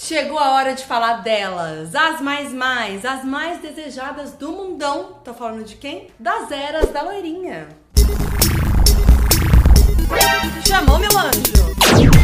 Chegou a hora de falar delas, as mais mais, as mais desejadas do mundão. Tô falando de quem? Das eras da loirinha. Chamou meu anjo.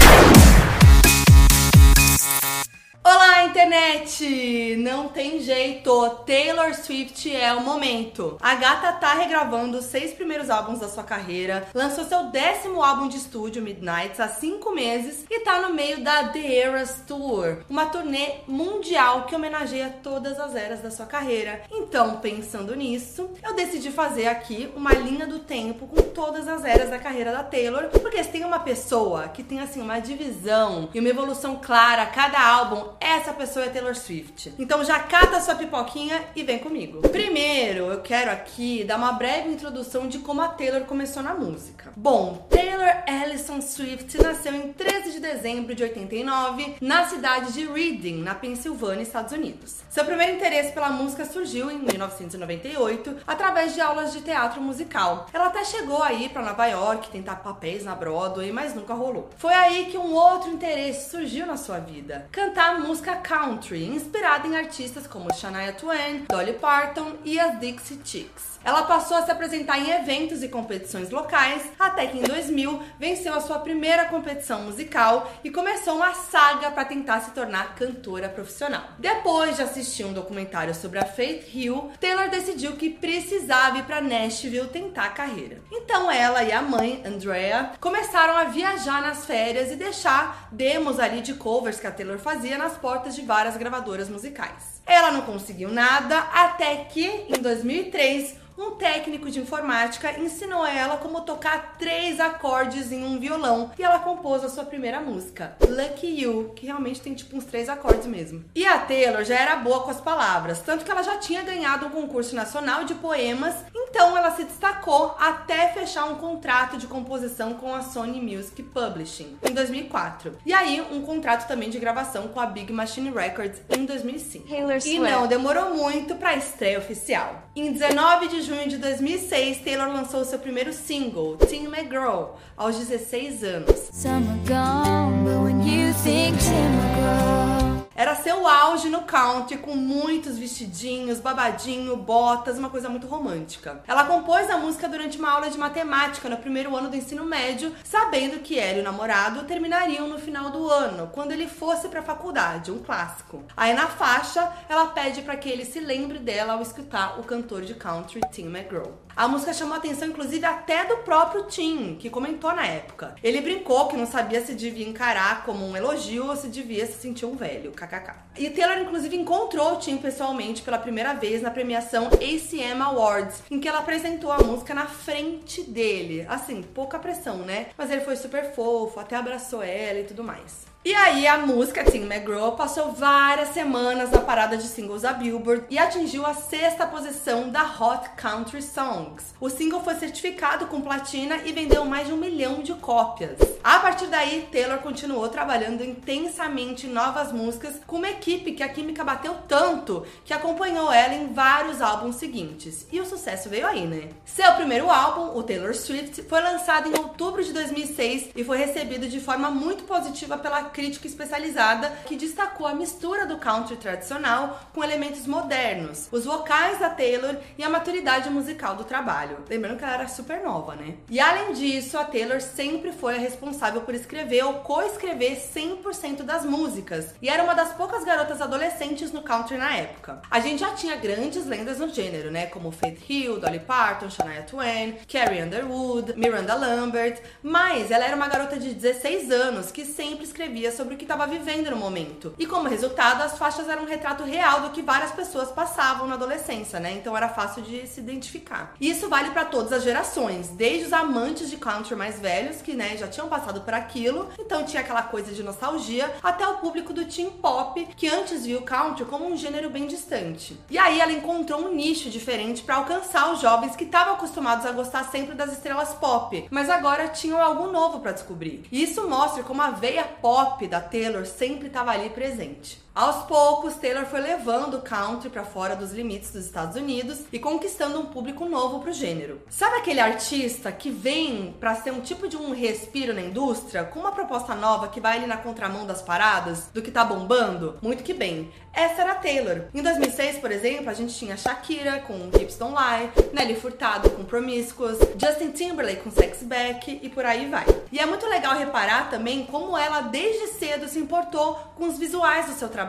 Olá, internet! Não tem jeito, Taylor Swift é o momento. A gata tá regravando os seis primeiros álbuns da sua carreira, lançou seu décimo álbum de estúdio, Midnights, há cinco meses e tá no meio da The Eras Tour, uma turnê mundial que homenageia todas as eras da sua carreira. Então, pensando nisso, eu decidi fazer aqui uma linha do tempo com todas as eras da carreira da Taylor, porque se tem uma pessoa que tem assim uma divisão e uma evolução clara cada álbum, essa pessoa é Taylor Swift. Então já cata sua pipoquinha e vem comigo. Primeiro, eu quero aqui dar uma breve introdução de como a Taylor começou na música. Bom, Taylor Allison Swift nasceu em 13 de dezembro de 89 na cidade de Reading, na Pensilvânia, Estados Unidos. Seu primeiro interesse pela música surgiu em 1998 através de aulas de teatro musical. Ela até chegou aí para Nova York tentar papéis na Broadway, mas nunca rolou. Foi aí que um outro interesse surgiu na sua vida: cantar música country, inspirada em artistas como Shania Twain, Dolly Parton e as Dixie Chicks. Ela passou a se apresentar em eventos e competições locais, até que em 2000 venceu a sua primeira competição musical e começou uma saga para tentar se tornar cantora profissional. Depois de assistir um documentário sobre a Faith Hill, Taylor decidiu que precisava ir para Nashville tentar a carreira. Então ela e a mãe, Andrea, começaram a viajar nas férias e deixar demos ali de covers que a Taylor fazia nas portas de várias gravadoras musicais. Ela não conseguiu nada até que em 2003 um técnico de informática ensinou ela como tocar três acordes em um violão e ela compôs a sua primeira música, Lucky You, que realmente tem tipo uns três acordes mesmo. E a Taylor já era boa com as palavras, tanto que ela já tinha ganhado um concurso nacional de poemas, então ela se destacou até fechar um contrato de composição com a Sony Music Publishing em 2004. E aí um contrato também de gravação com a Big Machine Records em 2005. Taylor E Swift. não demorou muito para a estreia oficial. Em 19 de junho de 2006, Taylor lançou seu primeiro single, Teen McGraw, aos 16 anos. Summer gone, but when you think Tim McGraw. Era seu auge no country, com muitos vestidinhos, babadinho, botas, uma coisa muito romântica. Ela compôs a música durante uma aula de matemática no primeiro ano do ensino médio, sabendo que ela e o namorado terminariam no final do ano, quando ele fosse pra faculdade, um clássico. Aí na faixa, ela pede para que ele se lembre dela ao escutar o cantor de country Tim McGraw. A música chamou atenção, inclusive, até do próprio Tim, que comentou na época. Ele brincou que não sabia se devia encarar como um elogio ou se devia se sentir um velho, kkk. E Taylor, inclusive, encontrou o Tim pessoalmente pela primeira vez na premiação ACM Awards, em que ela apresentou a música na frente dele. Assim, pouca pressão, né? Mas ele foi super fofo, até abraçou ela e tudo mais. E aí a música Tim McGraw passou várias semanas na parada de singles da Billboard e atingiu a sexta posição da Hot Country Songs. O single foi certificado com platina e vendeu mais de um milhão de cópias. A partir daí, Taylor continuou trabalhando intensamente em novas músicas com uma equipe que a química bateu tanto que acompanhou ela em vários álbuns seguintes. E o sucesso veio aí, né? Seu primeiro álbum, o Taylor Swift, foi lançado em outubro de 2006 e foi recebido de forma muito positiva pela crítica especializada que destacou a mistura do country tradicional com elementos modernos, os vocais da Taylor e a maturidade musical do trabalho. Lembrando que ela era super nova, né? E além disso, a Taylor sempre foi a responsável por escrever ou co-escrever 100% das músicas e era uma das poucas garotas adolescentes no country na época. A gente já tinha grandes lendas no gênero, né? Como Faith Hill, Dolly Parton, Shania Twain, Carrie Underwood, Miranda Lambert, mas ela era uma garota de 16 anos que sempre escrevia sobre o que estava vivendo no momento. E como resultado, as faixas eram um retrato real do que várias pessoas passavam na adolescência, né? Então era fácil de se identificar. E isso vale para todas as gerações, desde os amantes de country mais velhos, que né, já tinham passado por aquilo, então tinha aquela coisa de nostalgia, até o público do teen pop, que antes viu o country como um gênero bem distante. E aí ela encontrou um nicho diferente para alcançar os jovens que estavam acostumados a gostar sempre das estrelas pop, mas agora tinham algo novo para descobrir. E isso mostra como a veia pop da Taylor sempre estava ali presente. Aos poucos, Taylor foi levando o country para fora dos limites dos Estados Unidos e conquistando um público novo pro gênero. Sabe aquele artista que vem para ser um tipo de um respiro na indústria, com uma proposta nova que vai ali na contramão das paradas, do que tá bombando? Muito que bem. Essa era a Taylor. Em 2006, por exemplo, a gente tinha Shakira com Hips Don't Lie, Nelly Furtado com Promiscuous, Justin Timberlake com Sex Back e por aí vai. E é muito legal reparar também como ela desde cedo se importou com os visuais do seu trabalho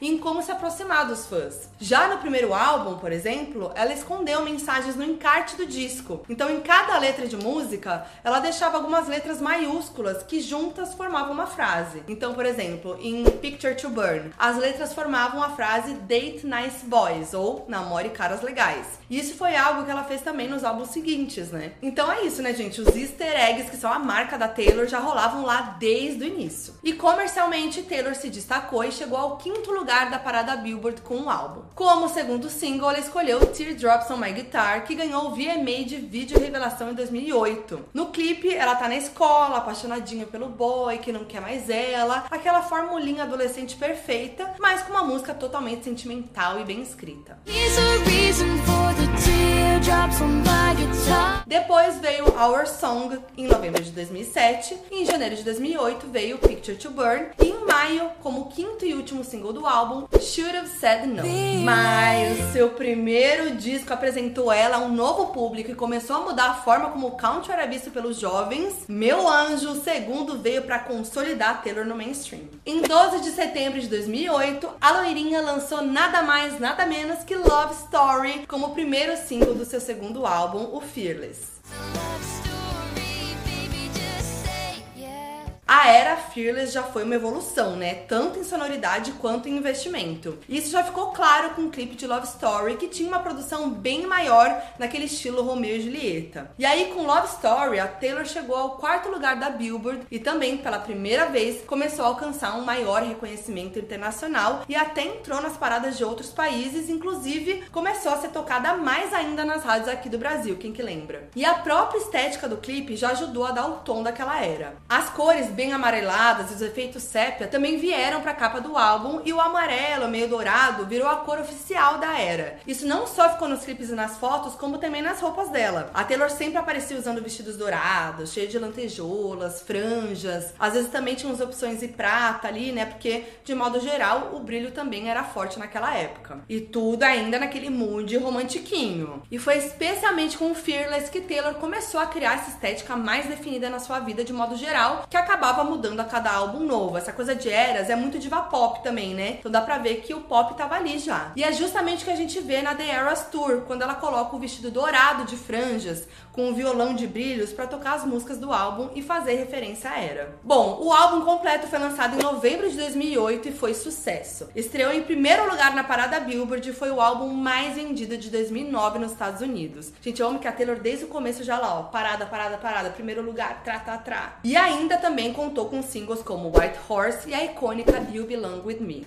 e em como se aproximar dos fãs. Já no primeiro álbum, por exemplo, ela escondeu mensagens no encarte do disco. Então, em cada letra de música, ela deixava algumas letras maiúsculas que juntas formavam uma frase. Então, por exemplo, em Picture to Burn, as letras formavam a frase Date Nice Boys ou Namore Caras Legais. E isso foi algo que ela fez também nos álbuns seguintes, né? Então é isso, né, gente? Os easter eggs, que são a marca da Taylor, já rolavam lá desde o início. E comercialmente, Taylor se destacou e chegou ao quinto lugar da parada Billboard com o álbum. Como segundo single, ela escolheu Teardrops on My Guitar, que ganhou o VMA de vídeo revelação em 2008. No clipe, ela tá na escola, apaixonadinha pelo boy, que não quer mais ela, aquela formulinha adolescente perfeita, mas com uma música totalmente sentimental e bem escrita. Here's Depois veio Our Song em novembro de 2007, em janeiro de 2008 veio Picture to Burn e em maio, como quinto e último single do álbum, Should Have Said No. Mas seu primeiro disco apresentou ela a um novo público e começou a mudar a forma como o country era visto pelos jovens. Meu Anjo, segundo veio para consolidar Taylor no mainstream. Em 12 de setembro de 2008, a loirinha lançou nada mais, nada menos que Love Story como primeiro single do seu segundo álbum, o Fearless. A era Fearless já foi uma evolução, né? Tanto em sonoridade quanto em investimento. Isso já ficou claro com o clipe de Love Story, que tinha uma produção bem maior naquele estilo Romeo e Julieta. E aí, com Love Story, a Taylor chegou ao quarto lugar da Billboard e também, pela primeira vez, começou a alcançar um maior reconhecimento internacional e até entrou nas paradas de outros países, inclusive começou a ser tocada mais ainda nas rádios aqui do Brasil, quem que lembra? E a própria estética do clipe já ajudou a dar o tom daquela era. As cores bem amareladas e os efeitos sépia também vieram para a capa do álbum e o amarelo meio dourado virou a cor oficial da era. Isso não só ficou nos clipes e nas fotos, como também nas roupas dela. A Taylor sempre aparecia usando vestidos dourados, cheio de lantejoulas, franjas. Às vezes também tinha umas opções de prata ali, né? Porque de modo geral o brilho também era forte naquela época. E tudo ainda naquele mood romantiquinho. E foi especialmente com o Fearless que Taylor começou a criar essa estética mais definida na sua vida de modo geral, que acabava mudando a cada álbum novo. Essa coisa de eras é muito diva pop também, né? Então dá pra ver que o pop tava ali já. E é justamente o que a gente vê na The Eras Tour, quando ela coloca o vestido dourado de franjas com o violão de brilhos pra tocar as músicas do álbum e fazer referência à era. Bom, o álbum completo foi lançado em novembro de 2008 e foi sucesso. Estreou em primeiro lugar na parada Billboard e foi o álbum mais vendido de 2009 nos Estados Unidos. Gente, eu amo que a Taylor desde o começo já lá, ó, parada, parada, parada, primeiro lugar, tra, tra, tra. E ainda também contou com singles como White Horse e a icônica You Belong With Me.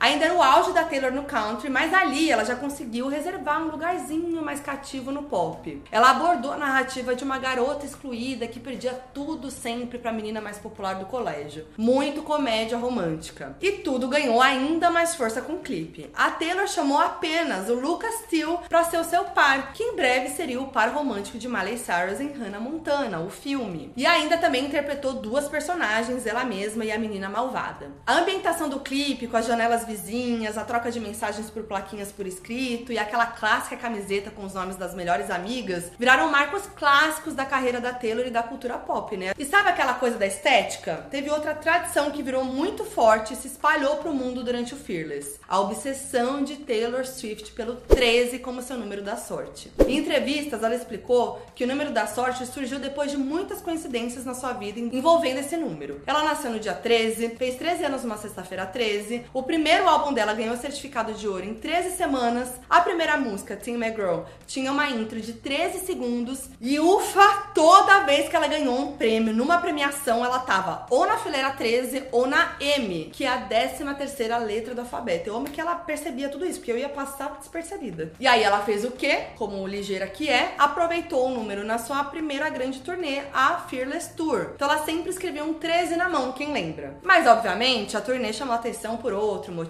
Ainda era o auge da Taylor no country, mas ali ela já conseguiu reservar um lugarzinho mais cativo no pop. Ela abordou a narrativa de uma garota excluída que perdia tudo sempre pra menina mais popular do colégio. Muito comédia romântica. E tudo ganhou ainda mais força com o clipe. A Taylor chamou apenas o Lucas Steele pra ser o seu par, que em breve seria o par romântico de Miley Cyrus em Hannah Montana, o filme. E ainda também interpretou duas personagens, ela mesma e a menina malvada. A ambientação do clipe, com as janelas camisinhas, a troca de mensagens por plaquinhas por escrito e aquela clássica camiseta com os nomes das melhores amigas viraram marcos clássicos da carreira da Taylor e da cultura pop, né? E sabe aquela coisa da estética? Teve outra tradição que virou muito forte e se espalhou pro mundo durante o Fearless: a obsessão de Taylor Swift pelo 13 como seu número da sorte. Em entrevistas, ela explicou que o número da sorte surgiu depois de muitas coincidências na sua vida envolvendo esse número. Ela nasceu no dia 13, fez 13 anos numa sexta-feira 13, o primeiro álbum dela ganhou certificado de ouro em 13 semanas, a primeira música, Tim McGraw, tinha uma intro de 13 segundos e ufa, toda vez que ela ganhou um prêmio numa premiação, ela tava ou na fileira 13 ou na M, que é a 13 terceira letra do alfabeto. Eu amo que ela percebia tudo isso, porque eu ia passar despercebida. E aí ela fez o quê? Como ligeira que é, aproveitou o número na sua primeira grande turnê, a Fearless Tour. Então ela sempre escrevia um 13 na mão, quem lembra? Mas obviamente a turnê chamou atenção por outro motivo.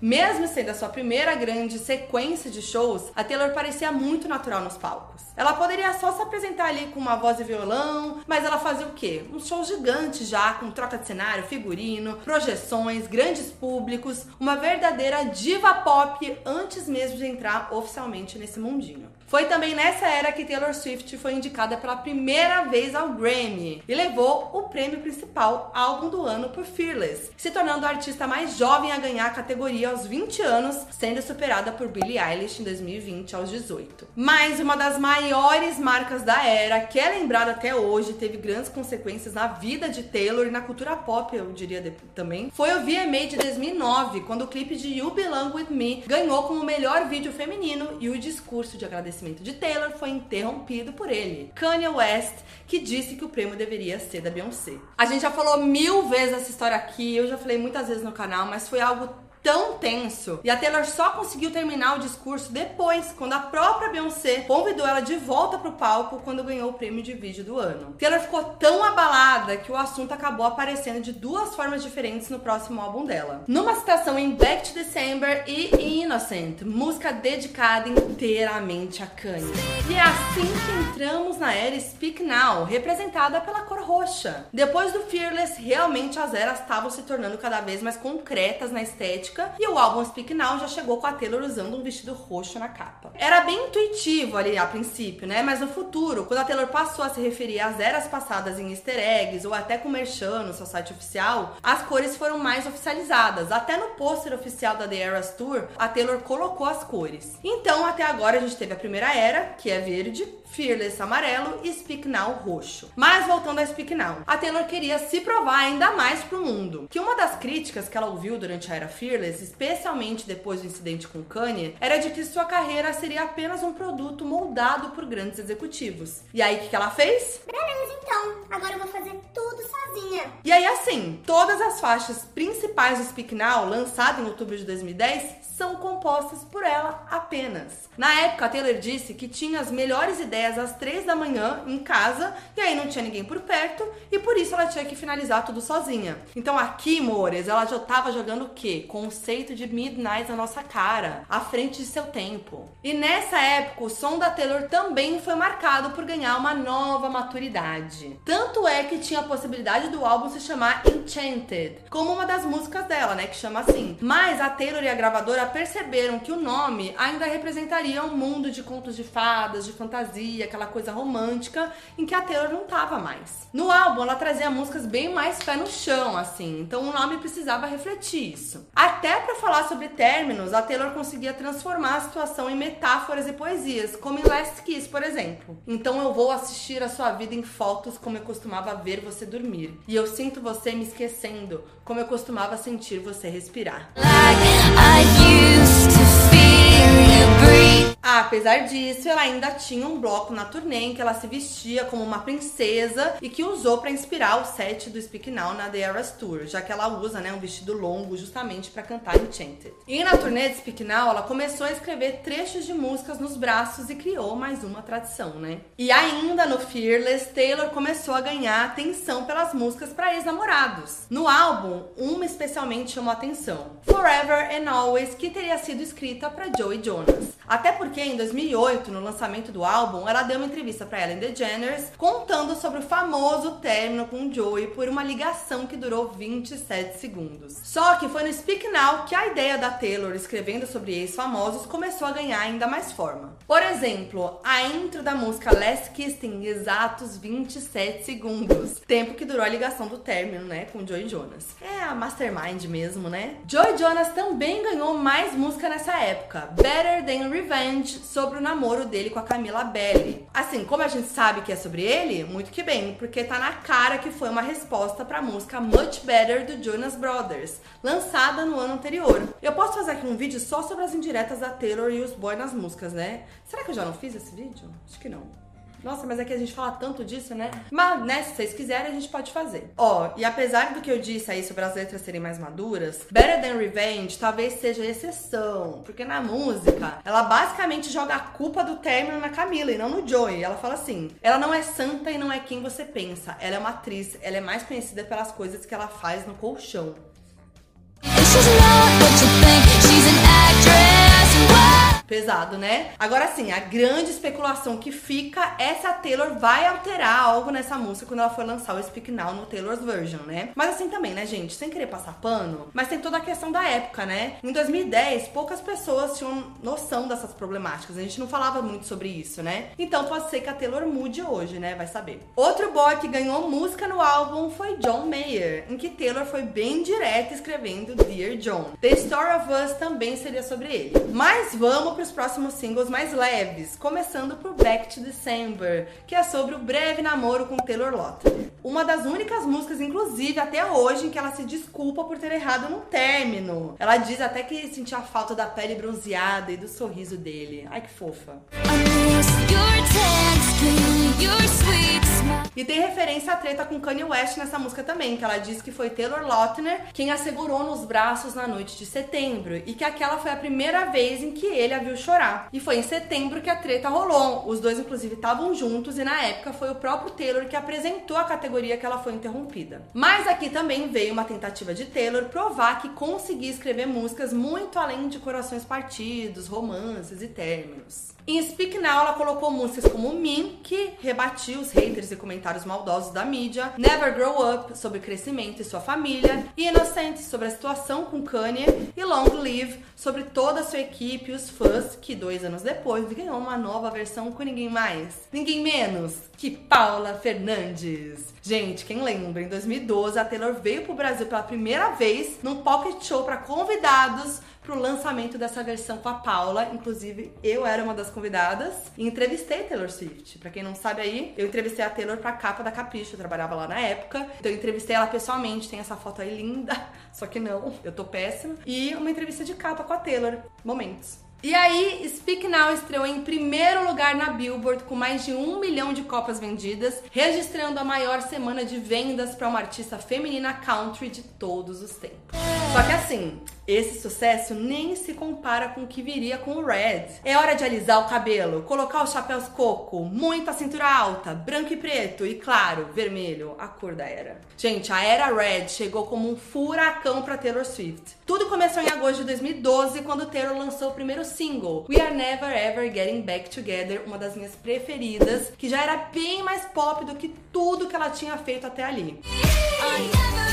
Mesmo sendo a sua primeira grande sequência de shows, a Taylor parecia muito natural nos palcos. Ela poderia só se apresentar ali com uma voz e violão, mas ela fazia o quê? Um show gigante já, com troca de cenário, figurino, projeções, grandes públicos, uma verdadeira diva pop antes mesmo de entrar oficialmente nesse mundinho. Foi também nessa era que Taylor Swift foi indicada pela primeira vez ao Grammy e levou o prêmio principal álbum do ano por Fearless, se tornando a artista mais jovem a ganhar a categoria aos 20 anos, sendo superada por Billie Eilish em 2020 aos 18. Mas uma das maiores marcas da era, que é lembrada até hoje, teve grandes consequências na vida de Taylor e na cultura pop, eu diria também, foi o VMA de 2009, quando o clipe de You Belong With Me ganhou como melhor vídeo feminino e o discurso de agradecimento de Taylor foi interrompido por ele, Kanye West, que disse que o prêmio deveria ser da Beyoncé. A gente já falou mil vezes essa história aqui, eu já falei muitas vezes no canal, mas foi algo tão tenso. E a Taylor só conseguiu terminar o discurso depois, quando a própria Beyoncé convidou ela de volta pro palco quando ganhou o prêmio de vídeo do ano. Taylor ficou tão abalada que o assunto acabou aparecendo de duas formas diferentes no próximo álbum dela. Numa citação em Back to December e Innocent, música dedicada inteiramente a Kanye. E é assim que entramos na era Speak Now, representada pela cor roxa. Depois do Fearless, realmente as eras estavam se tornando cada vez mais concretas na estética e o álbum Speak Now já chegou com a Taylor usando um vestido roxo na capa. Era bem intuitivo ali a princípio, né? Mas no futuro, quando a Taylor passou a se referir às eras passadas em easter eggs ou até com merchan no seu site oficial, as cores foram mais oficializadas. Até no pôster oficial da The Eras Tour, a Taylor colocou as cores. Então, até agora a gente teve a primeira era, que é verde, Fearless amarelo e Speak Now roxo. Mas voltando a Speak Now, a Taylor queria se provar ainda mais pro mundo. Que uma das críticas que ela ouviu durante a era Fearless, especialmente depois do incidente com Kanye, era de que sua carreira seria apenas um produto moldado por grandes executivos. E aí o que que ela fez? Beleza, então. Agora eu vou fazer tudo sozinha. E aí, assim, todas as faixas principais do Speak Now, lançado em outubro de 2010, são compostas por ela apenas. Na época, a Taylor disse que tinha as melhores ideias às três da manhã em casa e aí não tinha ninguém por perto e por isso ela tinha que finalizar tudo sozinha. Então aqui, Mores, ela já tava jogando o quê? Conceito de Midnight na nossa cara, à frente de seu tempo. E nessa época, o som da Taylor também foi marcado por ganhar uma nova maturidade. Tanto é que tinha a possibilidade do álbum se chamar Enchanted, como uma das músicas dela, né, que chama assim. Mas a Taylor e a gravadora perceberam que o nome ainda representaria um mundo de contos de fadas, de fantasia, aquela coisa romântica em que a Taylor não tava mais. No álbum, ela trazia músicas bem mais pé no chão, assim, então o nome precisava refletir isso. Até para falar sobre términos, a Taylor conseguia transformar a situação em metáforas e poesias, como em Last Kiss, por exemplo. Então eu vou assistir a sua vida em fotos como eu costumava ver você dormir, e eu sinto você me esquecendo, como eu costumava sentir você respirar. I apesar disso, ela ainda tinha um bloco na turnê em que ela se vestia como uma princesa e que usou para inspirar o set do Speak Now na The Eras Tour, já que ela usa, né, um vestido longo justamente para cantar Enchanted. E na turnê de Speak Now, ela começou a escrever trechos de músicas nos braços e criou mais uma tradição, né? E ainda no Fearless, Taylor começou a ganhar atenção pelas músicas para ex-namorados. No álbum, uma especialmente chamou atenção: Forever and Always, que teria sido escrita para Joey Jonas. Até porque em 2008, no lançamento do álbum, ela deu uma entrevista para Ellen DeGeneres contando sobre o famoso término com Joey por uma ligação que durou 27 segundos. Só que foi no Speak Now que a ideia da Taylor escrevendo sobre ex-famosos começou a ganhar ainda mais forma. Por exemplo, a intro da música Last Kiss tem exatos 27 segundos, tempo que durou a ligação do término, né, com Joey Jonas. É a mastermind mesmo, né? Joey Jonas também ganhou mais música nessa época, Better Than Revenge, sobre o namoro dele com a Camila Belli. Assim, como a gente sabe que é sobre ele, muito que bem, porque tá na cara que foi uma resposta pra música Much Better do Jonas Brothers, lançada no ano anterior. Eu posso fazer aqui um vídeo só sobre as indiretas da Taylor e os boy nas músicas, né? Será que eu já não fiz esse vídeo? Acho que não. Nossa, mas é que a gente fala tanto disso, né? Mas, né, se vocês quiserem, a gente pode fazer. Ó, e apesar do que eu disse aí sobre as letras serem mais maduras, Better Than Revenge talvez seja exceção. Porque na música, ela basicamente joga a culpa do término na Camila e não no Joey. Ela fala assim: ela não é santa e não é quem você pensa. Ela é uma atriz, ela é mais conhecida pelas coisas que ela faz no colchão. Pesado, né? Agora sim, a grande especulação que fica é se a Taylor vai alterar algo nessa música quando ela for lançar o Speak Now no Taylor's Version, né? Mas assim também, né, gente? Sem querer passar pano, mas tem toda a questão da época, né? Em 2010, poucas pessoas tinham noção dessas problemáticas. A gente não falava muito sobre isso, né? Então pode ser que a Taylor mude hoje, né? Vai saber. Outro boy que ganhou música no álbum foi John Mayer, em que Taylor foi bem direta escrevendo Dear John. The Story of Us também seria sobre ele. Mas vamos para os próximos singles mais leves, começando por Back to December, que é sobre o breve namoro com Taylor Lautner. Uma das únicas músicas, inclusive até hoje, em que ela se desculpa por ter errado no término. Ela diz até que sentia falta da pele bronzeada e do sorriso dele. Ai que fofa. Your your sweet. E tem referência à treta com Kanye West nessa música também, que ela diz que foi Taylor Lautner quem a segurou nos braços na noite de setembro e que aquela foi a primeira vez em que ele a viu chorar. E foi em setembro que a treta rolou. Os dois inclusive estavam juntos e na época foi o próprio Taylor que apresentou a categoria que ela foi interrompida. Mas aqui também veio uma tentativa de Taylor provar que conseguia escrever músicas muito além de corações partidos, romances e términos. Em Speak Now, ela colocou músicas como Mean, que rebatia os haters e comentários maldosos da mídia, Never Grow Up, sobre crescimento e sua família, e Innocent, sobre a situação com Kanye, e Long Live, sobre toda a sua equipe e os fãs, que dois anos depois ganhou uma nova versão com ninguém mais, ninguém menos que Paula Fernandes. Gente, quem lembra, em 2012 a Taylor veio pro Brasil pela primeira vez num pocket show para convidados pro lançamento dessa versão com a Paula. Inclusive, eu era uma das convidadas e entrevistei Taylor Swift. Pra quem não sabe aí, eu entrevistei a Taylor pra capa da Capricho, eu trabalhava lá na época. Então eu entrevistei ela pessoalmente, tem essa foto aí linda, só que não, eu tô péssima. E uma entrevista de capa com a Taylor. Momentos. E aí, Speak Now estreou em primeiro lugar na Billboard com mais de um milhão de cópias vendidas, registrando a maior semana de vendas para uma artista feminina country de todos os tempos. Só que assim, esse sucesso nem se compara com o que viria com o Red. É hora de alisar o cabelo, colocar os chapéus coco, muita cintura alta, branco e preto e, claro, vermelho, a cor da era. Gente, a era Red chegou como um furacão para Taylor Swift. Tudo começou em agosto de 2012, quando Taylor lançou o primeiro single, We Are Never Ever Getting Back Together, uma das minhas preferidas, que já era bem mais pop do que tudo que ela tinha feito até ali. I never,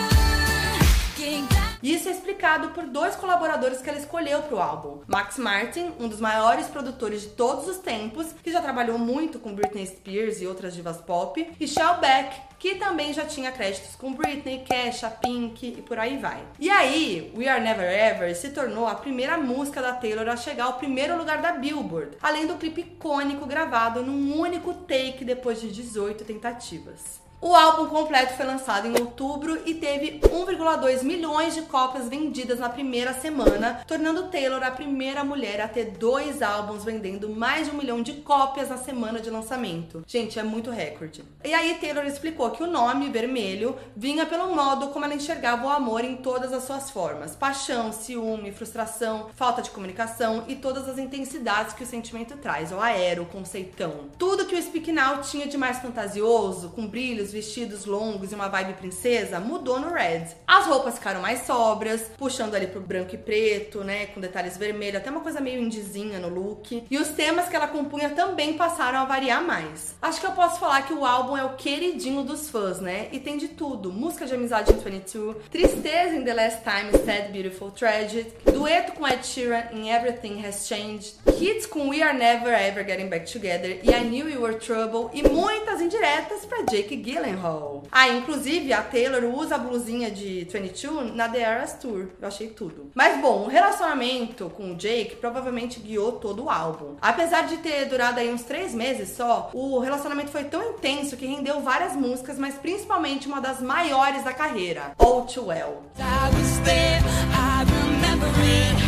ever, ever back. Isso é explicado por dois colaboradores que ela escolheu para o álbum. Max Martin, um dos maiores produtores de todos os tempos, que já trabalhou muito com Britney Spears e outras divas pop, e Shell Beck, que também já tinha créditos com Britney, Kesha, Pink e por aí vai. E aí, We Are Never Ever se tornou a primeira música da Taylor a chegar ao primeiro lugar da Billboard, além do clipe icônico gravado num único take depois de 18 tentativas. O álbum completo foi lançado em outubro e teve 1,2 milhões de cópias vendidas na primeira semana, tornando Taylor a primeira mulher a ter dois álbuns vendendo mais de um milhão de cópias na semana de lançamento. Gente, é muito recorde. E aí Taylor explicou que o nome vermelho vinha pelo modo como ela enxergava o amor em todas as suas formas: paixão, ciúme, frustração, falta de comunicação e todas as intensidades que o sentimento traz, o aero, o conceitão. Tudo que o Speak Now tinha de mais fantasioso, com brilhos os vestidos longos e uma vibe princesa, mudou no Red. As roupas ficaram mais sóbrias, puxando ali pro branco e preto, né, com detalhes vermelhos, até uma coisa meio indizinha no look. E os temas que ela compunha também passaram a variar mais. Acho que eu posso falar que o álbum é o queridinho dos fãs, né? E tem de tudo: música de amizade em 22, tristeza em The Last Time, Sad Beautiful Tragic, dueto com Ed Sheeran em Everything Has Changed, hits com We Are Never Ever Getting Back Together e I Knew You Were Trouble e muitas indiretas pra Jake Gyllenhaal. Ah, inclusive a Taylor usa a blusinha de 22 na The Eras Tour. Eu achei tudo. Mas bom, o relacionamento com o Jake provavelmente guiou todo o álbum. Apesar de ter durado aí uns três meses só, o relacionamento foi tão intenso que rendeu várias músicas, mas principalmente uma das maiores da carreira, All Too Well. I was there, I remember it.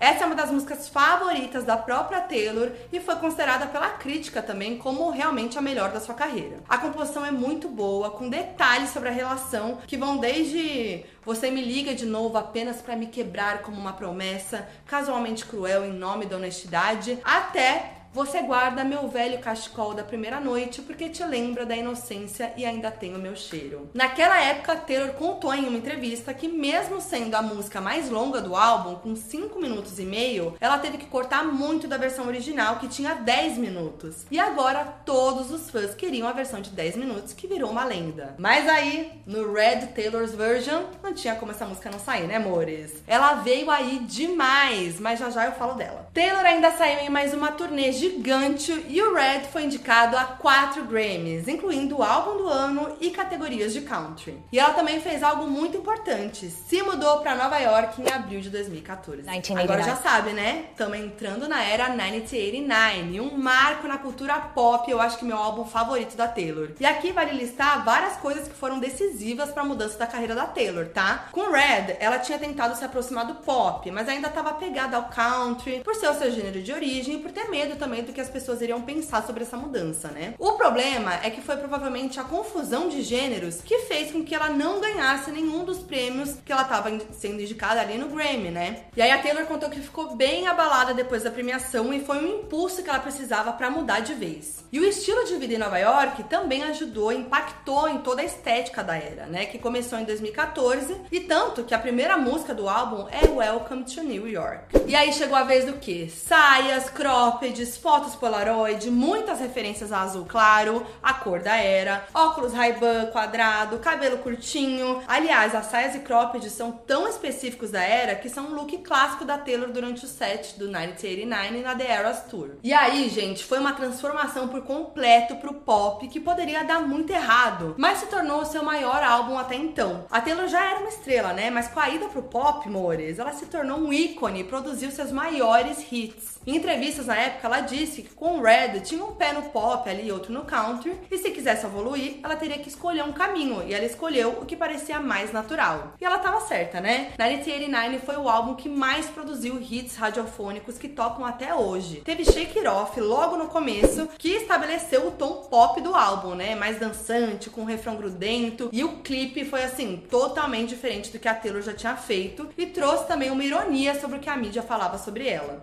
Essa é uma das músicas favoritas da própria Taylor e foi considerada pela crítica também como realmente a melhor da sua carreira. A composição é muito boa, com detalhes sobre a relação que vão desde você me liga de novo apenas para me quebrar como uma promessa, casualmente cruel em nome da honestidade, até você guarda meu velho cachecol da primeira noite porque te lembra da inocência e ainda tem o meu cheiro. Naquela época, Taylor contou em uma entrevista que, mesmo sendo a música mais longa do álbum, com 5 minutos e meio, ela teve que cortar muito da versão original, que tinha 10 minutos. E agora todos os fãs queriam a versão de 10 minutos, que virou uma lenda. Mas aí, no Red Taylor's Version, não tinha como essa música não sair, né, amores? Ela veio aí demais, mas já já eu falo dela. Taylor ainda saiu em mais uma turnê gigante e o Red foi indicado a quatro Grammys, incluindo o álbum do ano e categorias de country. E ela também fez algo muito importante: se mudou para Nova York em abril de 2014. 1989. Agora já sabe, né? Estamos entrando na era 1989, um marco na cultura pop, eu acho que meu álbum favorito da Taylor. E aqui vale listar várias coisas que foram decisivas para a mudança da carreira da Taylor, tá? Com Red, ela tinha tentado se aproximar do pop, mas ainda estava pegada ao country, por o seu gênero de origem por ter medo também do que as pessoas iriam pensar sobre essa mudança, né? O problema é que foi provavelmente a confusão de gêneros que fez com que ela não ganhasse nenhum dos prêmios que ela estava sendo indicada ali no Grammy, né? E aí a Taylor contou que ficou bem abalada depois da premiação e foi um impulso que ela precisava para mudar de vez. E o estilo de vida em Nova York também ajudou, impactou em toda a estética da era, né? Que começou em 2014 e tanto que a primeira música do álbum é Welcome to New York. E aí chegou a vez do quê? Saias, croppeds, fotos polaroid, muitas referências a azul claro, a cor da era, óculos Ray-Ban quadrado, cabelo curtinho. Aliás, as saias e croppeds são tão específicos da era que são um look clássico da Taylor durante o set do 1989 na The Eras Tour. E aí, gente, foi uma transformação por completo pro pop que poderia dar muito errado, mas se tornou o seu maior álbum até então. A Taylor já era uma estrela, né? Mas com a ida pro pop, mores, ela se tornou um ícone e produziu seus maiores hits. Em entrevistas na época, ela disse que com o Red tinha um pé no pop ali e outro no country, e se quisesse evoluir, ela teria que escolher um caminho, e ela escolheu o que parecia mais natural. E ela tava certa, né? 1989 foi o álbum que mais produziu hits radiofônicos que tocam até hoje. Teve Shake It Off logo no começo, que estabeleceu o tom pop do álbum, né? Mais dançante, com um refrão grudento, e o clipe foi assim, totalmente diferente do que a Taylor já tinha feito, e trouxe também uma ironia sobre o que a mídia falava sobre ela.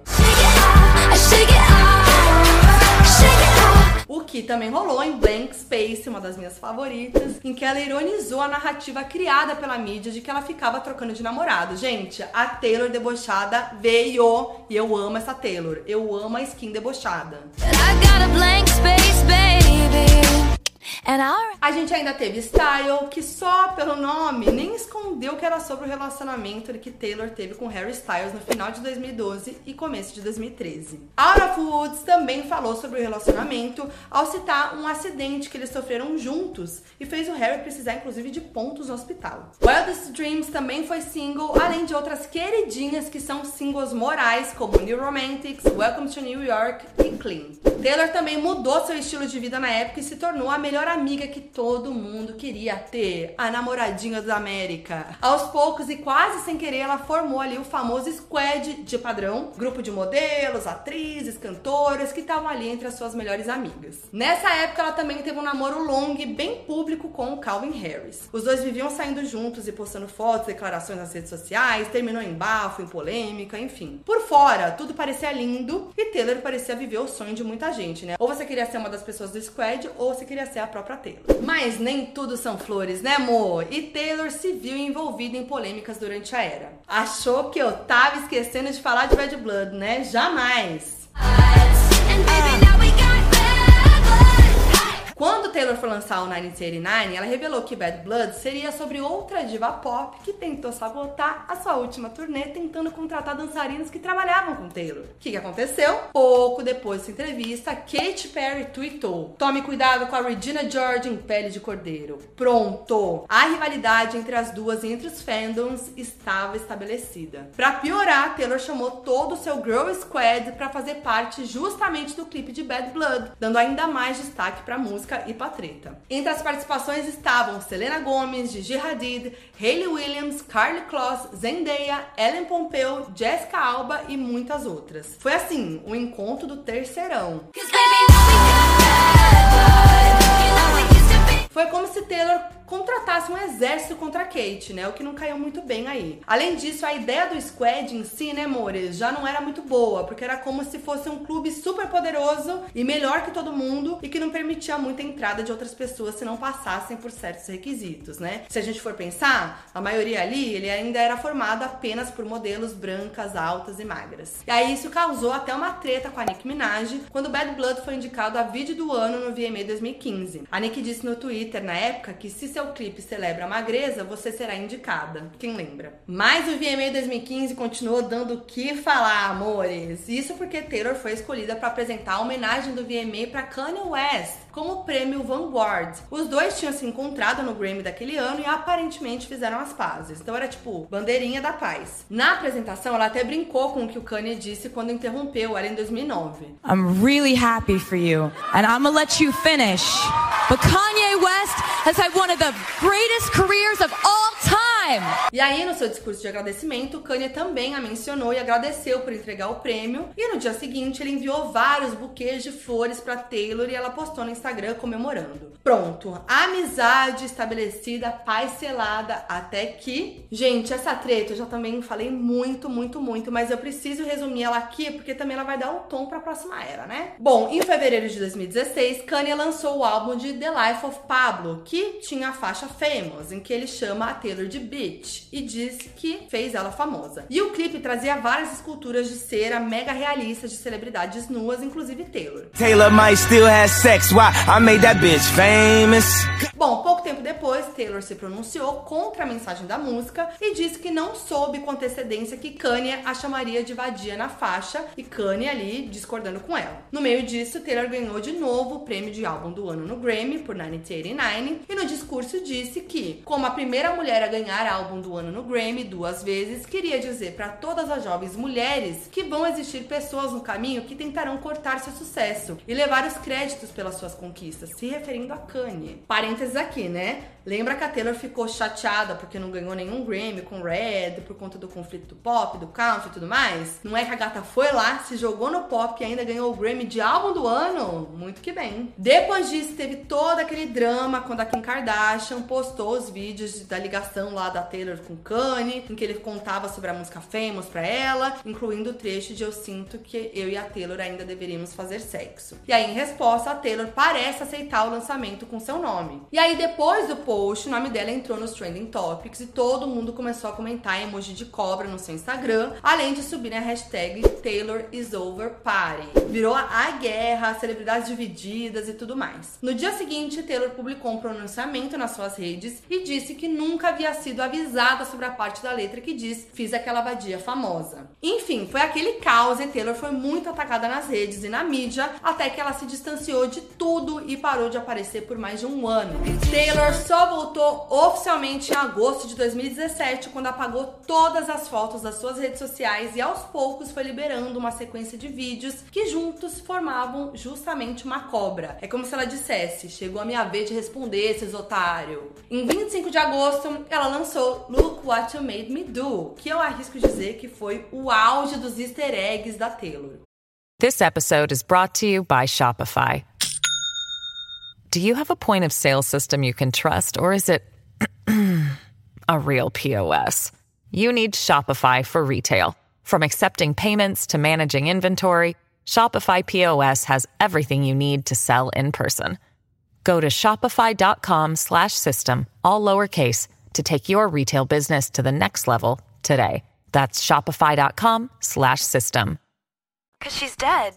O que também rolou em Blank Space, uma das minhas favoritas, em que ela ironizou a narrativa criada pela mídia de que ela ficava trocando de namorado. Gente, a Taylor debochada veio e eu amo essa Taylor. Eu amo a skin debochada. I got a blank space, baby. A gente ainda teve Style, que só pelo nome nem escondeu que era sobre o relacionamento que Taylor teve com Harry Styles no final de 2012 e começo de 2013. Out of Woods também falou sobre o relacionamento ao citar um acidente que eles sofreram juntos e fez o Harry precisar inclusive de pontos no hospital. Wildest Dreams também foi single, além de outras queridinhas que são singles morais como New Romantics, Welcome to New York e Clean. Taylor também mudou seu estilo de vida na época e se tornou a melhor amiga que todo mundo queria ter, a namoradinha da América. Aos poucos e quase sem querer, ela formou ali o famoso squad de padrão, grupo de modelos, atrizes, cantoras que estavam ali entre as suas melhores amigas. Nessa época, ela também teve um namoro longo e bem público com o Calvin Harris. Os dois viviam saindo juntos e postando fotos, declarações nas redes sociais, terminou em bafo, em polêmica, enfim. Por fora, tudo parecia lindo e Taylor parecia viver o sonho de muita gente, né? Ou você queria ser uma das pessoas do squad, ou você queria ser a própria própria Taylor. Mas nem tudo são flores, né, amor? E Taylor se viu envolvida em polêmicas durante a era. Achou que eu tava esquecendo de falar de Bad Blood, né? Jamais! And baby, Quando Taylor foi lançar o 1989, ela revelou que Bad Blood seria sobre outra diva pop que tentou sabotar a sua última turnê tentando contratar dançarinos que trabalhavam com Taylor. O que, que aconteceu? Pouco depois dessa entrevista, Katy Perry tweetou: Tome cuidado com a Regina George em pele de cordeiro. Pronto! A rivalidade entre as duas e entre os fandoms estava estabelecida. Pra piorar, Taylor chamou todo o seu Girl Squad pra fazer parte justamente do clipe de Bad Blood, dando ainda mais destaque pra música e pra treta. Entre as participações estavam Selena Gomez, Gigi Hadid, Hayley Williams, Carly Kloss, Zendaya, Ellen Pompeo, Jessica Alba e muitas outras. Foi assim, o encontro do terceirão. Foi como se Taylor contratasse um exército contra Kate, né? O que não caiu muito bem aí. Além disso, a ideia do squad em si, né, amores, já não era muito boa, porque era como se fosse um clube super poderoso e melhor que todo mundo e que não permitia muita entrada de outras pessoas se não passassem por certos requisitos, né? Se a gente for pensar, a maioria ali, ele ainda era formado apenas por modelos brancas, altas e magras. E aí isso causou até uma treta com a Nicki Minaj quando Bad Blood foi indicado a vídeo do ano no VMA 2015. A Nicki disse no Twitter na época que se seu clipe celebra a magreza, você será indicada. Quem lembra? Mas o VMA 2015 continuou dando o que falar, amores. Isso porque Taylor foi escolhida para apresentar a homenagem do VMA para Kanye West como prêmio Vanguard. Os dois tinham se encontrado no Grammy daquele ano e aparentemente fizeram as pazes. Então era tipo bandeirinha da paz. Na apresentação, ela até brincou com o que o Kanye disse quando interrompeu ela em 2009. I'm really happy for you, and I'm gonna let you finish. But Kanye has had one of the greatest careers of time. E aí, no seu discurso de agradecimento, Kanye também a mencionou e agradeceu por entregar o prêmio. E no dia seguinte, ele enviou vários buquês de flores para Taylor e ela postou no Instagram comemorando. Pronto, amizade estabelecida, paz selada, até que. Gente, essa treta eu já também falei muito, muito, muito, mas eu preciso resumir ela aqui porque também ela vai dar um tom pra próxima era, né? Bom, em fevereiro de 2016, Kanye lançou o álbum de The Life of Pablo, que tinha a faixa Famous, em que ele chama a Taylor de E disse que fez ela famosa. E o clipe trazia várias esculturas de cera mega realistas de celebridades nuas, inclusive Taylor. Taylor might still have sex. Why? I made that bitch famous. Bom, pouco tempo depois, Taylor se pronunciou contra a mensagem da música e disse que não soube com antecedência que Kanye a chamaria de vadia na faixa e Kanye ali discordando com ela. No meio disso, Taylor ganhou de novo o prêmio de álbum do ano no Grammy por 1989 e no discurso disse que, como a primeira mulher a ganhar álbum do ano no Grammy duas vezes, queria dizer para todas as jovens mulheres que vão existir pessoas no caminho que tentarão cortar seu sucesso e levar os créditos pelas suas conquistas, se referindo a Kanye. Parênteses aqui, né? Lembra que a Taylor ficou chateada porque não ganhou nenhum Grammy com Red por conta do conflito do pop, do country e tudo mais? Não é que a gata foi lá, se jogou no pop e ainda ganhou o Grammy de álbum do ano? Muito que bem. Depois disso, teve todo aquele drama quando a Kim Kardashian postou os vídeos da ligação lá da Taylor com Kanye, em que ele contava sobre a música Famous pra ela, incluindo o trecho de Eu Sinto que eu e a Taylor ainda deveríamos fazer sexo. E aí, em resposta, a Taylor parece aceitar o lançamento com seu nome. E aí, depois do post, o nome dela entrou nos Trending Topics e todo mundo começou a comentar emoji de cobra no seu Instagram, além de subir a hashtag Taylor is over party. Virou a guerra, celebridades divididas e tudo mais. No dia seguinte, Taylor publicou um pronunciamento nas suas redes e disse que nunca havia sido avisada sobre a parte da letra que diz fiz aquela vadia famosa. Enfim, foi aquele caos e Taylor foi muito atacada nas redes e na mídia até que ela se distanciou de tudo e parou de aparecer por mais de um ano. Taylor só voltou oficialmente em agosto de 2017, quando apagou todas as fotos das suas redes sociais e aos poucos foi liberando uma sequência de vídeos que juntos formavam justamente uma cobra. É como se ela dissesse: chegou a minha vez de responder, esses otário. Em 25 de agosto, ela lançou Look What You Made Me Do, que eu arrisco dizer que foi o auge dos easter eggs da Taylor. This episode is brought to you by Shopify. Do you have a point of sale system you can trust, or is it a real POS? You need Shopify for retail. From accepting payments to managing inventory, Shopify POS has everything you need to sell in person. Go to shopify.com slash system, all lowercase, to take your retail business to the next level today. That's shopify.com slash system. Cause she's dead.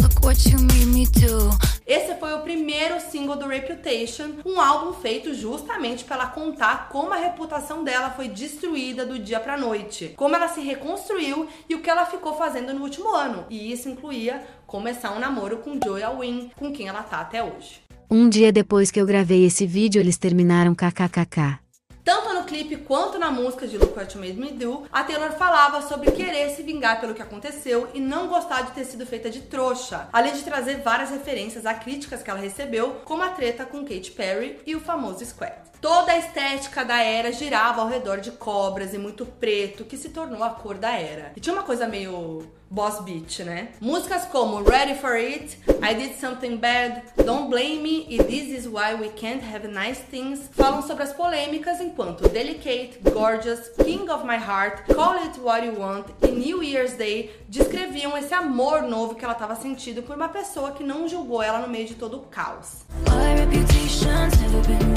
Look what you made me do. Esse foi o primeiro single do Reputation, um álbum feito justamente para ela contar como a reputação dela foi destruída do dia pra noite, como ela se reconstruiu e o que ela ficou fazendo no último ano. E isso incluía começar um namoro com Joey Alwyn, com quem ela tá até hoje. Um dia depois que eu gravei esse vídeo, eles terminaram kkkk. Tanto no clipe quanto na música de Look What You Made Me Do, a Taylor falava sobre querer se vingar pelo que aconteceu e não gostar de ter sido feita de trouxa, além de trazer várias referências a críticas que ela recebeu, como a treta com Katy Perry e o famoso Squad. Toda a estética da era girava ao redor de cobras e muito preto, que se tornou a cor da era. E tinha uma coisa meio boss beat, né? Músicas como Ready for It, I Did Something Bad, Don't Blame Me e This Is Why We Can't Have Nice Things falam sobre as polêmicas enquanto Delicate, Gorgeous, King of My Heart, Call It What You Want e New Year's Day descreviam esse amor novo que ela estava sentindo por uma pessoa que não julgou ela no meio de todo o caos. My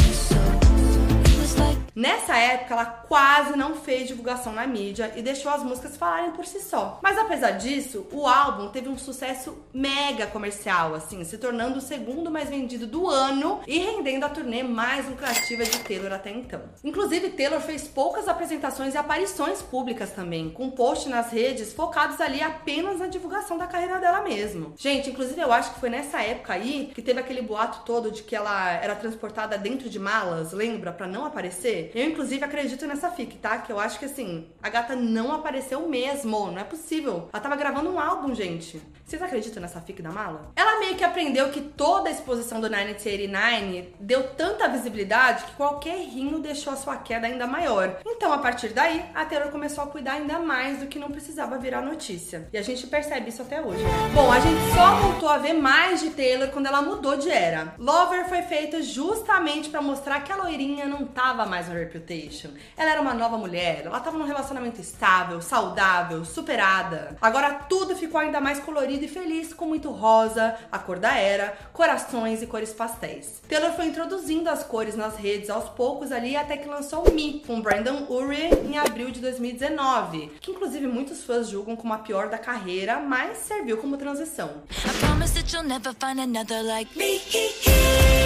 Nessa época, ela quase não fez divulgação na mídia e deixou as músicas falarem por si só. Mas apesar disso, o álbum teve um sucesso mega comercial, assim, se tornando o segundo mais vendido do ano e rendendo a turnê mais lucrativa de Taylor até então. Inclusive, Taylor fez poucas apresentações e aparições públicas também, com posts nas redes focados ali apenas na divulgação da carreira dela mesmo. Gente, inclusive eu acho que foi nessa época aí que teve aquele boato todo de que ela era transportada dentro de malas, lembra, Pra não aparecer. Eu, inclusive, acredito nessa fic, tá? Que eu acho que, assim, a gata não apareceu mesmo. Não é possível. Ela tava gravando um álbum, gente. Vocês acreditam nessa fic da mala? Ela meio que aprendeu que toda a exposição do 1989 deu tanta visibilidade que qualquer rinho deixou a sua queda ainda maior. Então, a partir daí, a Taylor começou a cuidar ainda mais do que não precisava virar notícia. E a gente percebe isso até hoje. Bom, a gente só voltou a ver mais de Taylor quando ela mudou de era. Lover foi feita justamente pra mostrar que a loirinha não tava mais no Reputation. Ela era uma nova mulher, ela tava num relacionamento estável, saudável, superada. Agora tudo ficou ainda mais colorido e feliz, com muito rosa, a cor da era, corações e cores pastéis. Taylor foi introduzindo as cores nas redes aos poucos ali até que lançou Me, com Brandon Urie em abril de 2019, que inclusive muitos fãs julgam como a pior da carreira, mas serviu como transição. I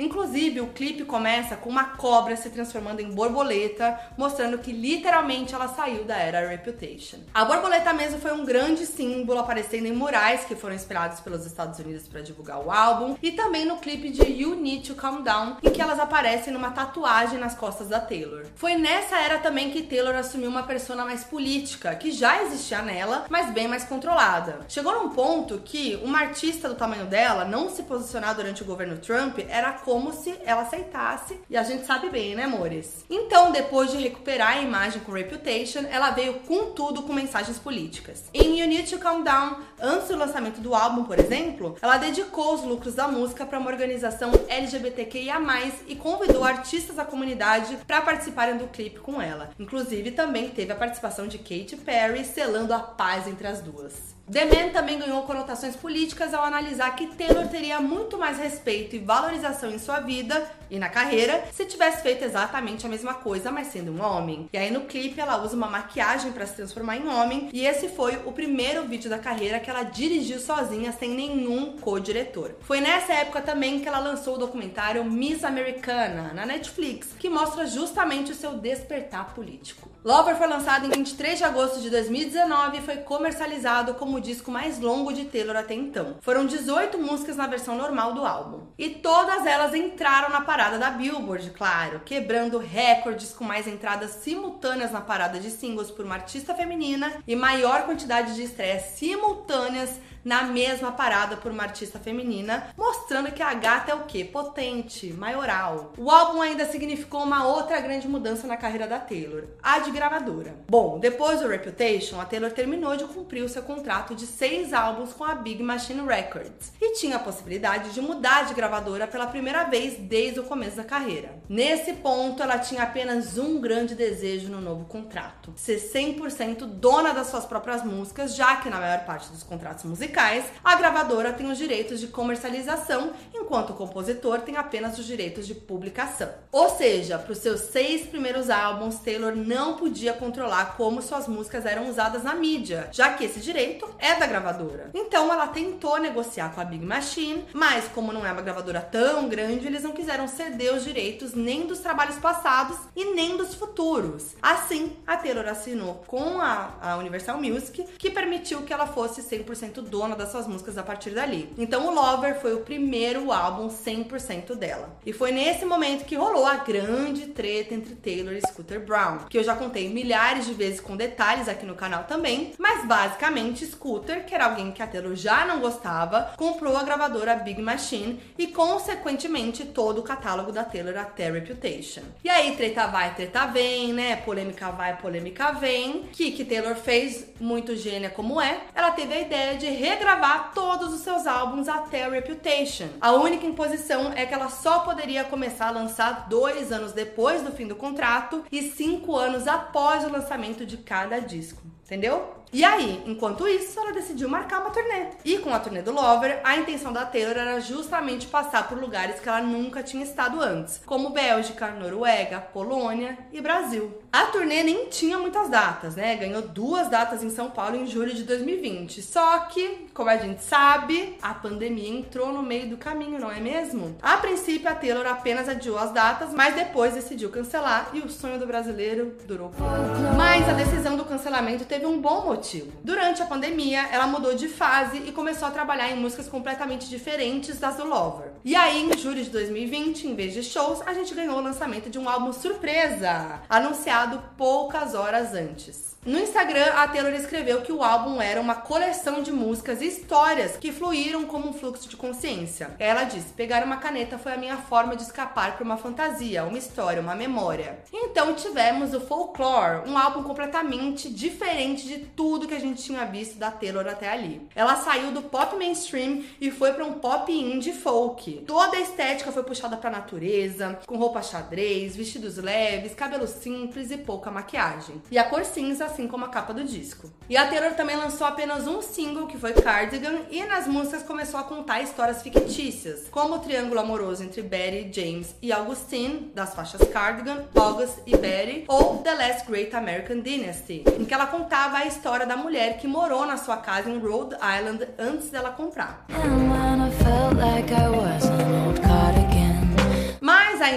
Inclusive, o clipe começa com uma cobra se transformando em borboleta, mostrando que literalmente ela saiu da era Reputation. A borboleta mesmo foi um grande símbolo aparecendo em murais que foram inspirados pelos Estados Unidos para divulgar o álbum e também no clipe de You Need to Calm Down, em que elas aparecem numa tatuagem nas costas da Taylor. Foi nessa era também que Taylor assumiu uma persona mais política, que já existia nela, mas bem mais controlada. Chegou num ponto que uma artista do tamanho dela não se posicionar durante o governo Trump era como se ela aceitasse, e a gente sabe bem, né, amores? Então, depois de recuperar a imagem com Reputation, ela veio com tudo com mensagens políticas. Em You Need to Calm Down, antes do lançamento do álbum, por exemplo, ela dedicou os lucros da música para uma organização LGBTQIA+, e convidou artistas da comunidade para participarem do clipe com ela. Inclusive, também teve a participação de Katy Perry, selando a paz entre as duas. The Man também ganhou conotações políticas ao analisar que Taylor teria muito mais respeito e valorização em sua vida e na carreira se tivesse feito exatamente a mesma coisa, mas sendo um homem. E aí no clipe ela usa uma maquiagem para se transformar em homem, e esse foi o primeiro vídeo da carreira que ela dirigiu sozinha sem nenhum co-diretor. Foi nessa época também que ela lançou o documentário Miss Americana na Netflix, que mostra justamente o seu despertar político. Lover foi lançado em 23 de agosto de 2019 e foi comercializado como o disco mais longo de Taylor até então. Foram 18 músicas na versão normal do álbum. E todas elas entraram na parada da Billboard, claro, quebrando recordes com mais entradas simultâneas na parada de singles por uma artista feminina e maior quantidade de estreias simultâneas na mesma parada por uma artista feminina, mostrando que a gata é o que? Potente, maioral. O álbum ainda significou uma outra grande mudança na carreira da Taylor, a de gravadora. Bom, depois do Reputation, a Taylor terminou de cumprir o seu contrato de seis álbuns com a Big Machine Records e tinha a possibilidade de mudar de gravadora pela primeira vez desde o começo da carreira. Nesse ponto, ela tinha apenas um grande desejo no novo contrato: ser 100% dona das suas próprias músicas, já que na maior parte dos contratos musicais musicais, a gravadora tem os direitos de comercialização, enquanto o compositor tem apenas os direitos de publicação. Ou seja, para os seus seis primeiros álbuns, Taylor não podia controlar como suas músicas eram usadas na mídia, já que esse direito é da gravadora. Então ela tentou negociar com a Big Machine, mas como não é uma gravadora tão grande, eles não quiseram ceder os direitos nem dos trabalhos passados e nem dos futuros. Assim, a Taylor assinou com a, a Universal Music, que permitiu que ela fosse 100% dona das suas músicas a partir dali. Então o Lover foi o primeiro álbum 100% dela. E foi nesse momento que rolou a grande treta entre Taylor e Scooter Brown, que eu já contei milhares de vezes com detalhes aqui no canal também, mas basicamente Scooter, que era alguém que a Taylor já não gostava, comprou a gravadora Big Machine e consequentemente todo o catálogo da Taylor até Reputation. E aí treta vai, treta vem, né? Polêmica vai, polêmica vem. Que que Taylor fez, muito gênia como é, ela teve a ideia de regravar todos os seus álbuns até Reputation. A única imposição é que ela só poderia começar a lançar dois anos depois do fim do contrato e cinco anos após o lançamento de cada disco. Entendeu? E aí, enquanto isso, ela decidiu marcar uma turnê. E com a turnê do Lover, a intenção da Taylor era justamente passar por lugares que ela nunca tinha estado antes, como Bélgica, Noruega, Polônia e Brasil. A turnê nem tinha muitas datas, né? Ganhou duas datas em São Paulo em julho de 2020. Só que, como a gente sabe, a pandemia entrou no meio do caminho, não é mesmo? A princípio, a Taylor apenas adiou as datas, mas depois decidiu cancelar e o sonho do brasileiro durou pouco. Mas a decisão do cancelamento teve um bom motivo. Durante a pandemia, ela mudou de fase e começou a trabalhar em músicas completamente diferentes das do Lover. E aí, em julho de 2020, em vez de shows, a gente ganhou o lançamento de um álbum surpresa, anunciado poucas horas antes. No Instagram, a Taylor escreveu que o álbum era uma coleção de músicas e histórias que fluíram como um fluxo de consciência. Ela disse: pegar uma caneta foi a minha forma de escapar para uma fantasia, uma história, uma memória. Então tivemos o Folklore, um álbum completamente diferente de tudo que a gente tinha visto da Taylor até ali. Ela saiu do pop mainstream e foi para um pop indie folk. Toda a estética foi puxada para natureza, com roupa xadrez, vestidos leves, cabelo simples e pouca maquiagem. E a cor cinza assim como a capa do disco. E a Taylor também lançou apenas um single, que foi Cardigan, e nas músicas começou a contar histórias fictícias, como o triângulo amoroso entre Betty, James e Augustine, das faixas Cardigan, August e Betty, ou The Last Great American Dynasty, em que ela contava a história da mulher que morou na sua casa em Rhode Island antes dela comprar.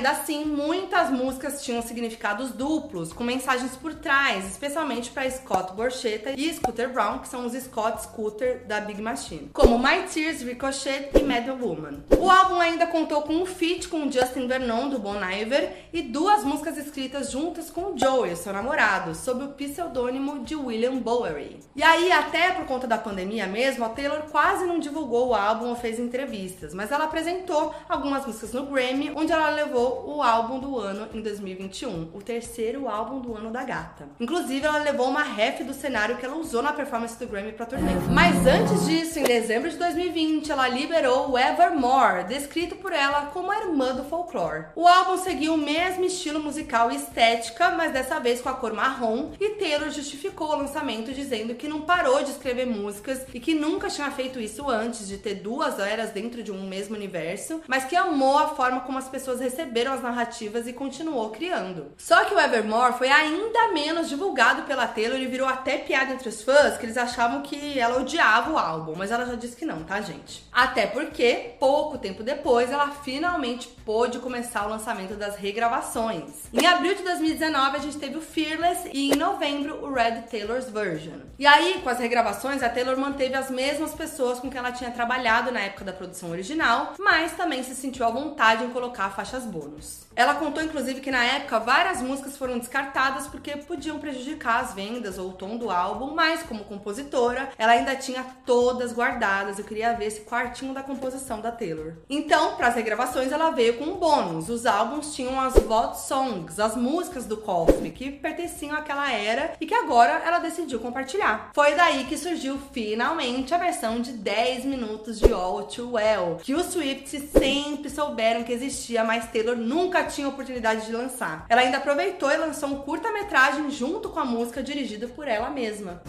Ainda assim, muitas músicas tinham significados duplos, com mensagens por trás, especialmente para Scott Borchetta e Scooter Brown, que são os Scott Scooter da Big Machine, como My Tears, Ricochet e Mad Woman. O álbum ainda contou com um feat com Justin Vernon do Bon Iver e duas músicas escritas juntas com Joey, seu namorado, sob o pseudônimo de William Bowery. E aí, até por conta da pandemia mesmo, a Taylor quase não divulgou o álbum ou fez entrevistas, mas ela apresentou algumas músicas no Grammy, onde ela levou o álbum do ano em 2021, o terceiro álbum do ano da gata. Inclusive, ela levou uma ref do cenário que ela usou na performance do Grammy pra turnê. Mas antes disso, em dezembro de 2020, ela liberou o Evermore, descrito por ela como a irmã do folklore. O álbum seguiu o mesmo estilo musical e estética, mas dessa vez com a cor marrom, e Taylor justificou o lançamento dizendo que não parou de escrever músicas e que nunca tinha feito isso antes de ter duas eras dentro de um mesmo universo, mas que amou a forma como as pessoas receberam as narrativas e continuou criando. Só que o Evermore foi ainda menos divulgado pela Taylor e virou até piada entre os fãs, que eles achavam que ela odiava o álbum, mas ela já disse que não, tá, gente? Até porque, pouco tempo depois, ela finalmente pôde começar o lançamento das regravações. Em abril de 2019, a gente teve o Fearless e em novembro o Red Taylor's Version. E aí, com as regravações, a Taylor manteve as mesmas pessoas com quem ela tinha trabalhado na época da produção original, mas também se sentiu à vontade em colocar faixas bônus. Ela contou, inclusive, que na época várias músicas foram descartadas porque podiam prejudicar as vendas ou o tom do álbum, mas como compositora, ela ainda tinha todas guardadas. Eu queria ver esse quartinho da composição da Taylor. Então, para as regravações, ela veio com um bônus. Os álbuns tinham as Vault Songs, as músicas do cofre, que pertenciam àquela era e que agora ela decidiu compartilhar. Foi daí que surgiu finalmente a versão de 10 minutos de All Too Well, que os Swifts sempre souberam que existia, mas Taylor nunca tinha oportunidade de lançar. Ela ainda aproveitou e lançou um curta-metragem junto com a música dirigido por ela mesma.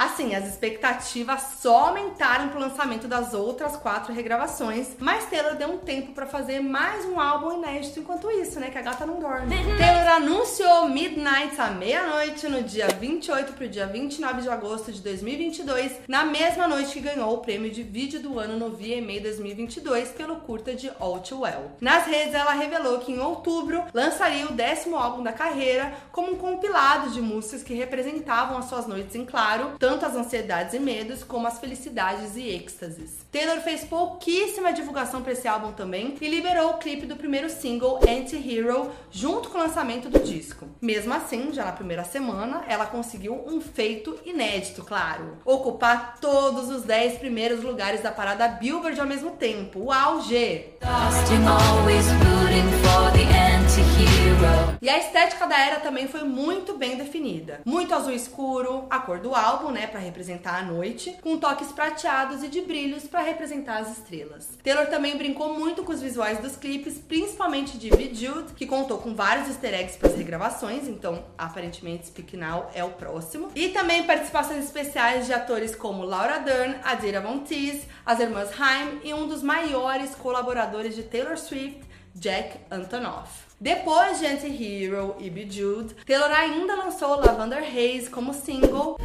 Assim, as expectativas só aumentaram pro lançamento das outras quatro regravações, mas Taylor deu um tempo pra fazer mais um álbum inédito enquanto isso, né? Que a gata não dorme. Taylor anunciou Midnight à meia-noite no dia 28 pro dia 29 de agosto de 2022, na mesma noite que ganhou o prêmio de vídeo do ano no VMA 2022 pelo curta de All Too Well. Nas redes, ela revelou que em outubro lançaria o décimo álbum da carreira como um compilado de músicas que representavam as suas noites em claro, tanto as ansiedades e medos como as felicidades e êxtases. Taylor fez pouquíssima divulgação para esse álbum também e liberou o clipe do primeiro single Anti-Hero junto com o lançamento do disco. Mesmo assim, já na primeira semana, ela conseguiu um feito inédito, claro: ocupar todos os 10 primeiros lugares da parada Billboard ao mesmo tempo, o auge. Austin E a estética da era também foi muito bem definida. Muito azul escuro, a cor do álbum, né, para representar a noite, com toques prateados e de brilhos para representar as estrelas. Taylor também brincou muito com os visuais dos clipes, principalmente de Be Jude, que contou com vários easter eggs para as regravações, então aparentemente Speak Now é o próximo. E também participações especiais de atores como Laura Dern, Adira Von as irmãs Haim e um dos maiores colaboradores de Taylor Swift, Jack Antonoff. Depois de Anti-Hero e Be Jude, Taylor ainda lançou Lavender Haze como single,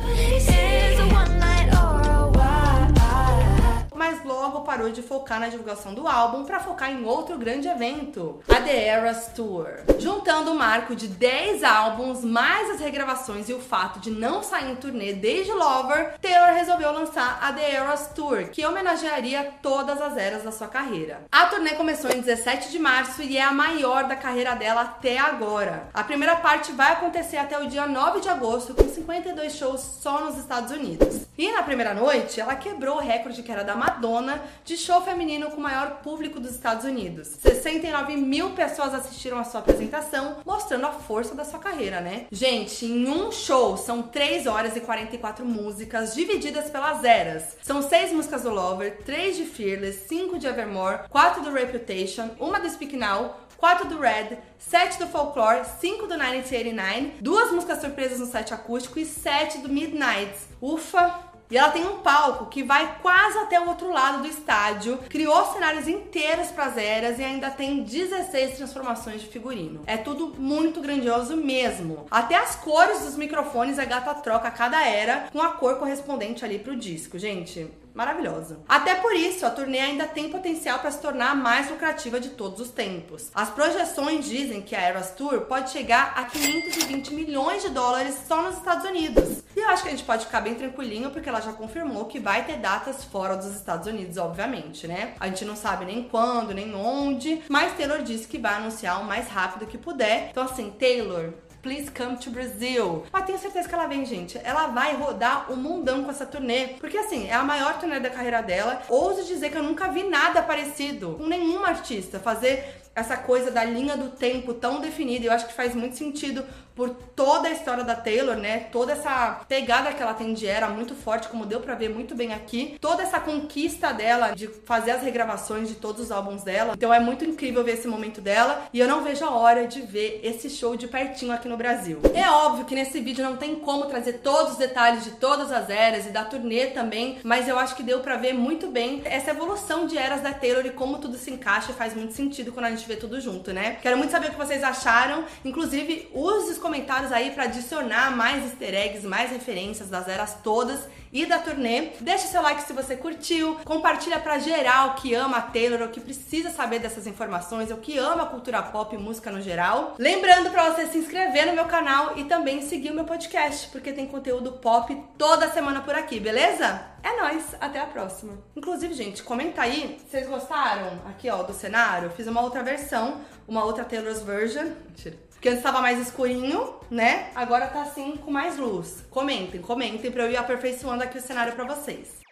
mas logo parou de focar na divulgação do álbum para focar em outro grande evento, a The Eras Tour. Juntando o marco de 10 álbuns, mais as regravações e o fato de não sair em turnê desde Lover, Taylor resolveu lançar a The Eras Tour, que homenagearia todas as eras da sua carreira. A turnê começou em 17 de março e é a maior da carreira dela até agora. A primeira parte vai acontecer até o dia 9 de agosto, com 52 shows só nos Estados Unidos. E na primeira noite, ela quebrou o recorde que era da Madonna de show feminino com o maior público dos Estados Unidos. 69 mil pessoas assistiram a sua apresentação, mostrando a força da sua carreira, né? Gente, em um show são 3 horas e 44 músicas divididas pelas eras. São 6 músicas do Lover, 3 de Fearless, 5 de Evermore, 4 do Reputation, uma do Speak Now, 4 do Red, 7 do Folklore, 5 do 1989, duas músicas surpresas no set acústico e 7 do Midnights. Ufa! E ela tem um palco que vai quase até o outro lado do estádio, criou cenários inteiros para as eras e ainda tem 16 transformações de figurino. É tudo muito grandioso mesmo. Até as cores dos microfones a gata troca a cada era com a cor correspondente ali pro disco, gente. Maravilhosa. Até por isso, a turnê ainda tem potencial para se tornar a mais lucrativa de todos os tempos. As projeções dizem que a Eras Tour pode chegar a 520 milhões de dólares só nos Estados Unidos. E eu acho que a gente pode ficar bem tranquilinho porque ela já confirmou que vai ter datas fora dos Estados Unidos, obviamente, né? A gente não sabe nem quando, nem onde, mas Taylor disse que vai anunciar o mais rápido que puder. Então assim, Taylor, Please Come to Brazil. Mas tenho certeza que ela vem, gente. Ela vai rodar o mundão com essa turnê. Porque assim, é a maior turnê da carreira dela. Ouso dizer que eu nunca vi nada parecido com nenhuma artista fazer essa coisa da linha do tempo tão definida. Eu acho que faz muito sentido por toda a história da Taylor, né? Toda essa pegada que ela tem de era muito forte, como deu pra ver muito bem aqui. Toda essa conquista dela de fazer as regravações de todos os álbuns dela. Então é muito incrível ver esse momento dela e eu não vejo a hora de ver esse show de pertinho aqui no Brasil. É óbvio que nesse vídeo não tem como trazer todos os detalhes de todas as eras e da turnê também, mas eu acho que deu pra ver muito bem essa evolução de eras da Taylor e como tudo se encaixa e faz muito sentido quando a gente vê tudo junto, né? Quero muito saber o que vocês acharam. Inclusive, os comentários aí pra adicionar mais easter eggs, mais referências das eras todas e da turnê. Deixa seu like se você curtiu, compartilha pra geral que ama a Taylor ou que precisa saber dessas informações ou que ama cultura pop e música no geral. Lembrando pra você se inscrever no meu canal e também seguir o meu podcast, porque tem conteúdo pop toda semana por aqui, beleza? É nóis, até a próxima. Inclusive, gente, comenta aí, vocês gostaram aqui, ó, do cenário? Fiz uma outra versão, uma outra Taylor's version. Mentira. Porque antes tava mais escurinho, né? Agora tá assim com mais luz. Comentem, comentem pra eu ir aperfeiçoando aqui o cenário pra vocês.